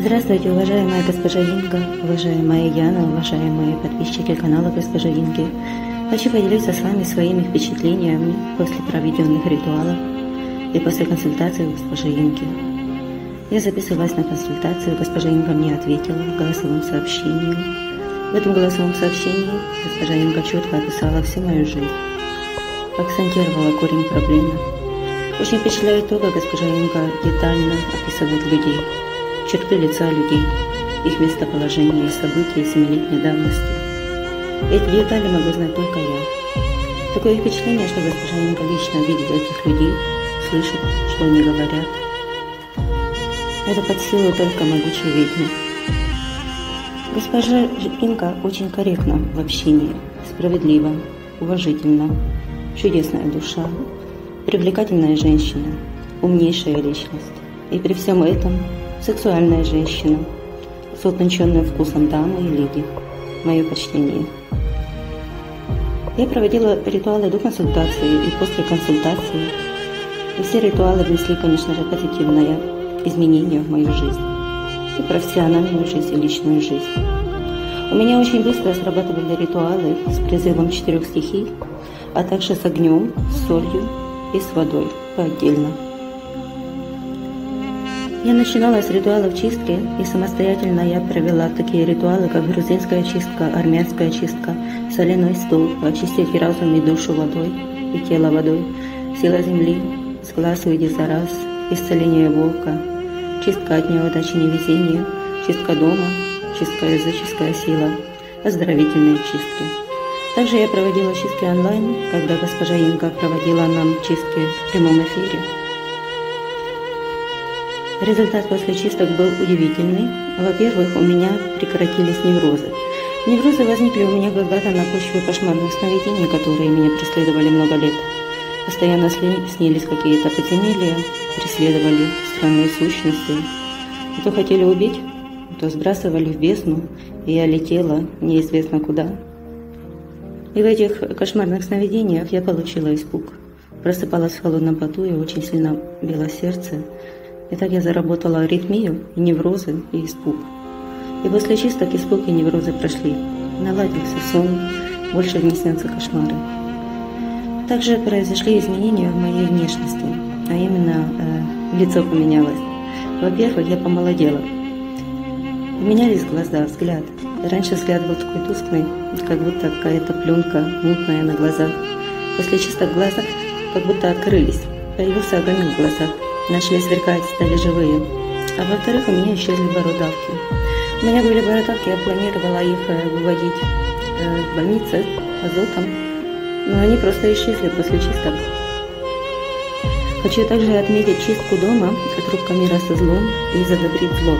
Здравствуйте, уважаемая госпожа Инга, уважаемая Яна, уважаемые подписчики канала госпожа Инги. Хочу поделиться с вами своими впечатлениями после проведенных ритуалов и после консультации у госпожи Инги. Я записывалась на консультацию, госпожа Инга мне ответила в голосовом сообщении. В этом голосовом сообщении госпожа Инга четко описала всю мою жизнь, акцентировала корень проблемы. Очень впечатляет то, как госпожа Инга детально описывает людей, черты лица людей, их местоположение и события семилетней давности. Эти детали могу знать только я. Такое впечатление, что госпожа Инга лично видит этих людей, слышит, что они говорят. Это под силу только могучей ведьмы. Госпожа Инга очень корректна в общении, справедлива, уважительна, чудесная душа, привлекательная женщина, умнейшая личность. И при всем этом сексуальная женщина с утонченным вкусом дамы и леди. Мое почтение. Я проводила ритуалы до консультации и после консультации. И все ритуалы внесли, конечно же, позитивное изменение в мою жизнь. И профессиональную жизнь, и личную жизнь. У меня очень быстро срабатывали ритуалы с призывом четырех стихий, а также с огнем, с солью и с водой по отдельно. Я начинала с ритуалов чистки, и самостоятельно я провела такие ритуалы, как грузинская чистка, армянская чистка, соляной стол, очистить разум и душу водой, и тело водой, сила земли, с глаз уйди за раз, исцеление волка, чистка от неудачи невезения, чистка дома, чистка языческая сила, оздоровительные чистки. Также я проводила чистки онлайн, когда госпожа Инга проводила нам чистки в прямом эфире. Результат после чисток был удивительный. Во-первых, у меня прекратились неврозы. Неврозы возникли у меня когда-то на почве кошмарных сновидений, которые меня преследовали много лет. Постоянно снились какие-то подземелья, преследовали странные сущности. То хотели убить, то сбрасывали в бездну, и я летела неизвестно куда. И в этих кошмарных сновидениях я получила испуг. Просыпалась в холодном поту и очень сильно било сердце. И так я заработала аритмию, и неврозы, и испуг. И после чисток испуг и неврозы прошли. Наладился сон, больше не снятся кошмары. Также произошли изменения в моей внешности, а именно э, лицо поменялось. Во-первых, я помолодела. Поменялись глаза, взгляд. Раньше взгляд был такой тусклый, как будто какая-то пленка мутная на глазах. После чисток глаза как будто открылись. Появился огонек в глазах начали сверкать, стали живые. А во-вторых, у меня исчезли бородавки. У меня были бородавки, я планировала их э, выводить э, в больнице азотом, но они просто исчезли после чисток. Хочу также отметить чистку дома от мира со злом и задобрить зло.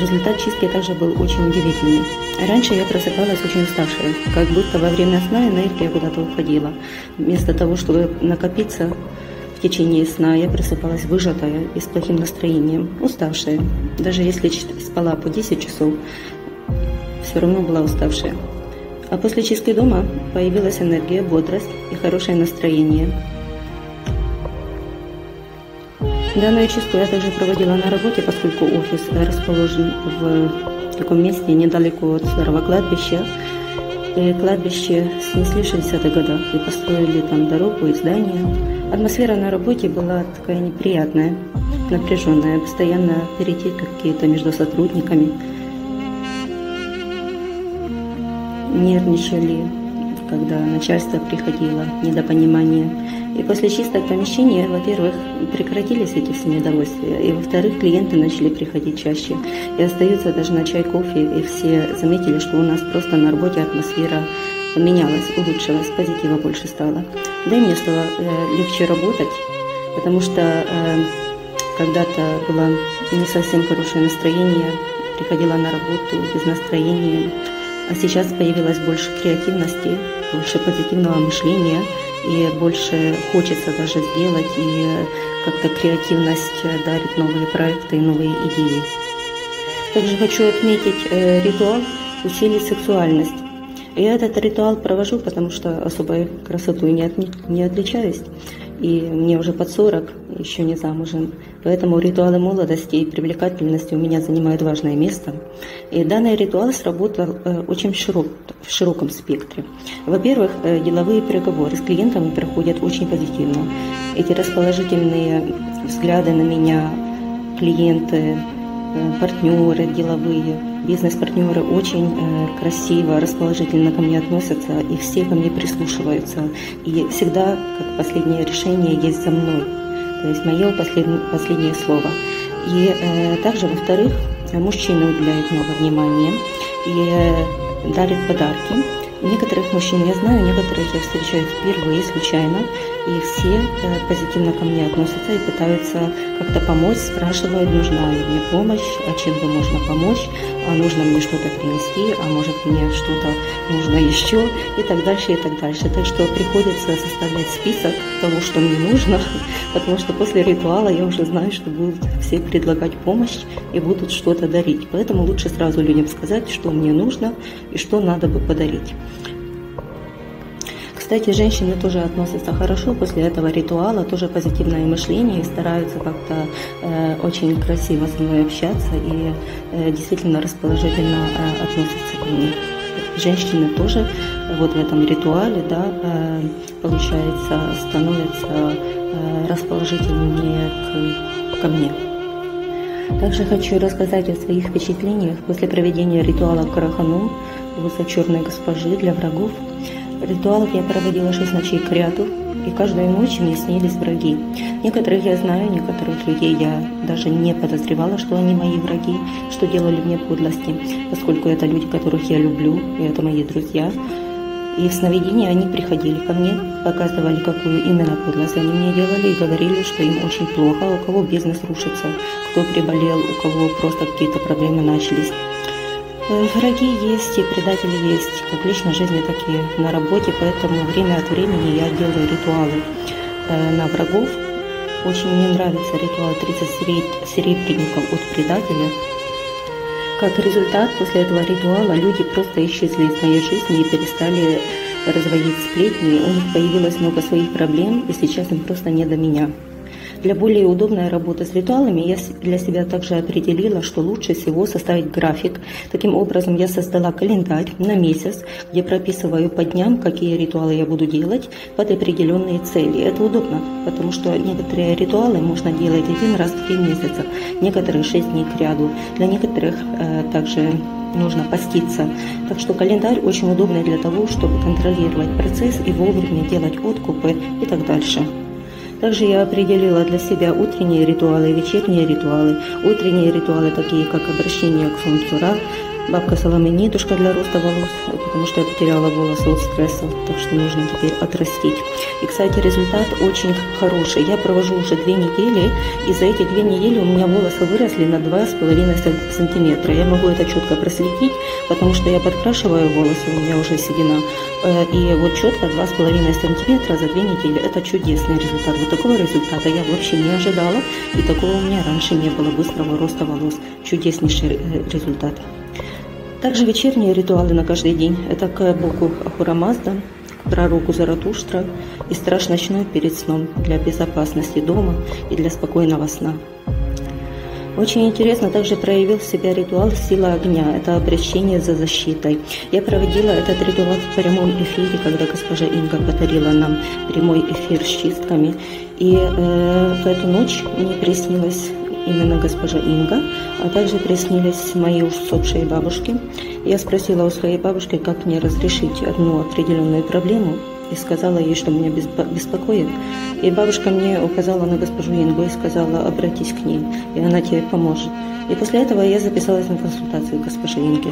Результат чистки также был очень удивительный. Раньше я просыпалась очень уставшая, как будто во время сна энергия куда-то уходила. Вместо того, чтобы накопиться, в течение сна я просыпалась выжатая и с плохим настроением, уставшая. Даже если спала по 10 часов, все равно была уставшая. А после чистки дома появилась энергия, бодрость и хорошее настроение. Данную чистку я также проводила на работе, поскольку офис расположен в таком месте недалеко от старого кладбища. И кладбище снесли в 60-х годах и построили там дорогу и здания. Атмосфера на работе была такая неприятная, напряженная, постоянно перейти какие-то между сотрудниками. Нервничали, когда начальство приходило, недопонимание. И после чистого помещения, во-первых, прекратились эти все недовольствия, и во-вторых, клиенты начали приходить чаще. И остаются даже на чай, кофе, и все заметили, что у нас просто на работе атмосфера поменялась, улучшилась, позитива больше стало. Да и мне стало э, легче работать, потому что э, когда-то было не совсем хорошее настроение, приходила на работу без настроения, а сейчас появилось больше креативности, больше позитивного мышления, и больше хочется даже сделать, и как-то креативность дарит новые проекты и новые идеи. Также хочу отметить э, ритуал «Усилить сексуальность». Я этот ритуал провожу, потому что особой красотой не, от, не отличаюсь. и мне уже под 40, еще не замужем. Поэтому ритуалы молодости и привлекательности у меня занимают важное место. И данный ритуал сработал э, очень широк, в широком спектре. Во-первых, э, деловые переговоры с клиентами проходят очень позитивно. Эти расположительные взгляды на меня, клиенты, э, партнеры деловые, бизнес-партнеры очень красиво, расположительно ко мне относятся, и все ко мне прислушиваются. И всегда, как последнее решение, есть за мной то есть мое последнее, последнее слово. И э, также, во-вторых, мужчины уделяют много внимания и э, дарят подарки. Некоторых мужчин я знаю, некоторых я встречаю впервые, случайно, и все э, позитивно ко мне относятся и пытаются как-то помочь, спрашивают, нужна ли мне помощь, а чем бы можно помочь, а нужно мне что-то принести, а может мне что-то нужно еще и так дальше, и так дальше. Так что приходится составлять список того, что мне нужно, потому что после ритуала я уже знаю, что будут все предлагать помощь и будут что-то дарить. Поэтому лучше сразу людям сказать, что мне нужно и что надо бы подарить. Кстати, женщины тоже относятся хорошо после этого ритуала, тоже позитивное мышление и стараются как-то э, очень красиво со мной общаться и э, действительно расположительно э, относятся ко мне. Женщины тоже вот в этом ритуале, да, э, получается, становятся э, расположительнее к, ко мне. Также хочу рассказать о своих впечатлениях после проведения ритуала Карахану, высочерной госпожи для врагов – Ритуалов я проводила шесть ночей к ряду, и каждую ночь мне снились враги. Некоторых я знаю, некоторых людей я даже не подозревала, что они мои враги, что делали мне подлости, поскольку это люди, которых я люблю, и это мои друзья. И в сновидении они приходили ко мне, показывали, какую именно подлость они мне делали, и говорили, что им очень плохо, у кого бизнес рушится, кто приболел, у кого просто какие-то проблемы начались. Э, враги есть и предатели есть, как в личной жизни, так и на работе, поэтому время от времени я делаю ритуалы э, на врагов. Очень мне нравится ритуал 30 серебряников от предателя. Как результат, после этого ритуала люди просто исчезли из моей жизни и перестали разводить сплетни. У них появилось много своих проблем, и сейчас им просто не до меня. Для более удобной работы с ритуалами я для себя также определила, что лучше всего составить график. Таким образом, я создала календарь на месяц, где прописываю по дням, какие ритуалы я буду делать под определенные цели. Это удобно, потому что некоторые ритуалы можно делать один раз в три месяца, некоторые шесть дней к ряду. Для некоторых э, также нужно поститься. Так что календарь очень удобный для того, чтобы контролировать процесс и вовремя делать откупы и так дальше. Также я определила для себя утренние ритуалы и вечерние ритуалы. Утренние ритуалы, такие как обращение к солнцу Бабка Соломенитушка для роста волос, потому что я потеряла волосы от стресса, так что нужно теперь отрастить. И, кстати, результат очень хороший. Я провожу уже две недели, и за эти две недели у меня волосы выросли на 2,5 сантиметра. Я могу это четко проследить, потому что я подкрашиваю волосы, у меня уже седина. Э, и вот четко 2,5 сантиметра за две недели. Это чудесный результат. Вот такого результата я вообще не ожидала, и такого у меня раньше не было быстрого роста волос. Чудеснейший э, результат. Также вечерние ритуалы на каждый день. Это к Богу Ахурамазда, к пророку Заратуштра и страж ночной перед сном для безопасности дома и для спокойного сна. Очень интересно также проявил себя ритуал «Сила огня». Это обращение за защитой. Я проводила этот ритуал в прямом эфире, когда госпожа Инга подарила нам прямой эфир с чистками. И э, в эту ночь мне приснилось именно госпожа Инга, а также приснились мои усопшие бабушки. Я спросила у своей бабушки, как мне разрешить одну определенную проблему, и сказала ей, что меня беспокоит. И бабушка мне указала на госпожу Ингу и сказала, обратись к ней, и она тебе поможет. И после этого я записалась на консультацию к госпоже Инге.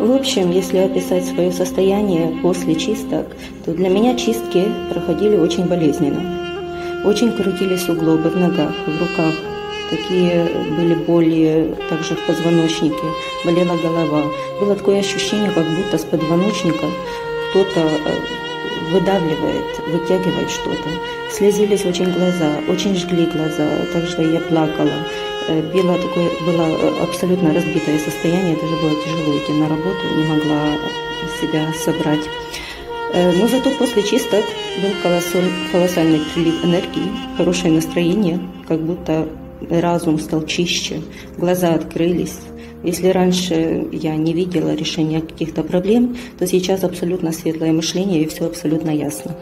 В общем, если описать свое состояние после чисток, то для меня чистки проходили очень болезненно. Очень крутились суглобы в ногах, в руках, такие были боли также в позвоночнике, болела голова. Было такое ощущение, как будто с позвоночника кто-то э, выдавливает, вытягивает что-то. Слезились очень глаза, очень жгли глаза, также я плакала. Э, было такое, было э, абсолютно разбитое состояние, даже было тяжело идти на работу, не могла себя собрать. Но зато после чисток был колоссальный прилив энергии, хорошее настроение, как будто разум стал чище, глаза открылись. Если раньше я не видела решения каких-то проблем, то сейчас абсолютно светлое мышление и все абсолютно ясно.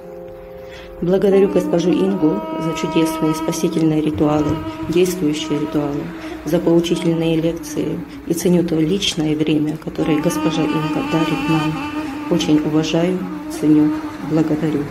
Благодарю госпожу Ингу за чудесные спасительные ритуалы, действующие ритуалы, за поучительные лекции и ценю то личное время, которое госпожа Инга дарит нам. Очень уважаю, ценю, благодарю.